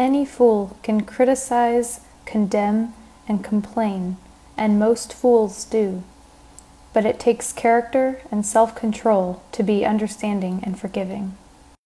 Any fool can criticize, condemn, and complain, and most fools do. But it takes character and self control to be understanding and forgiving.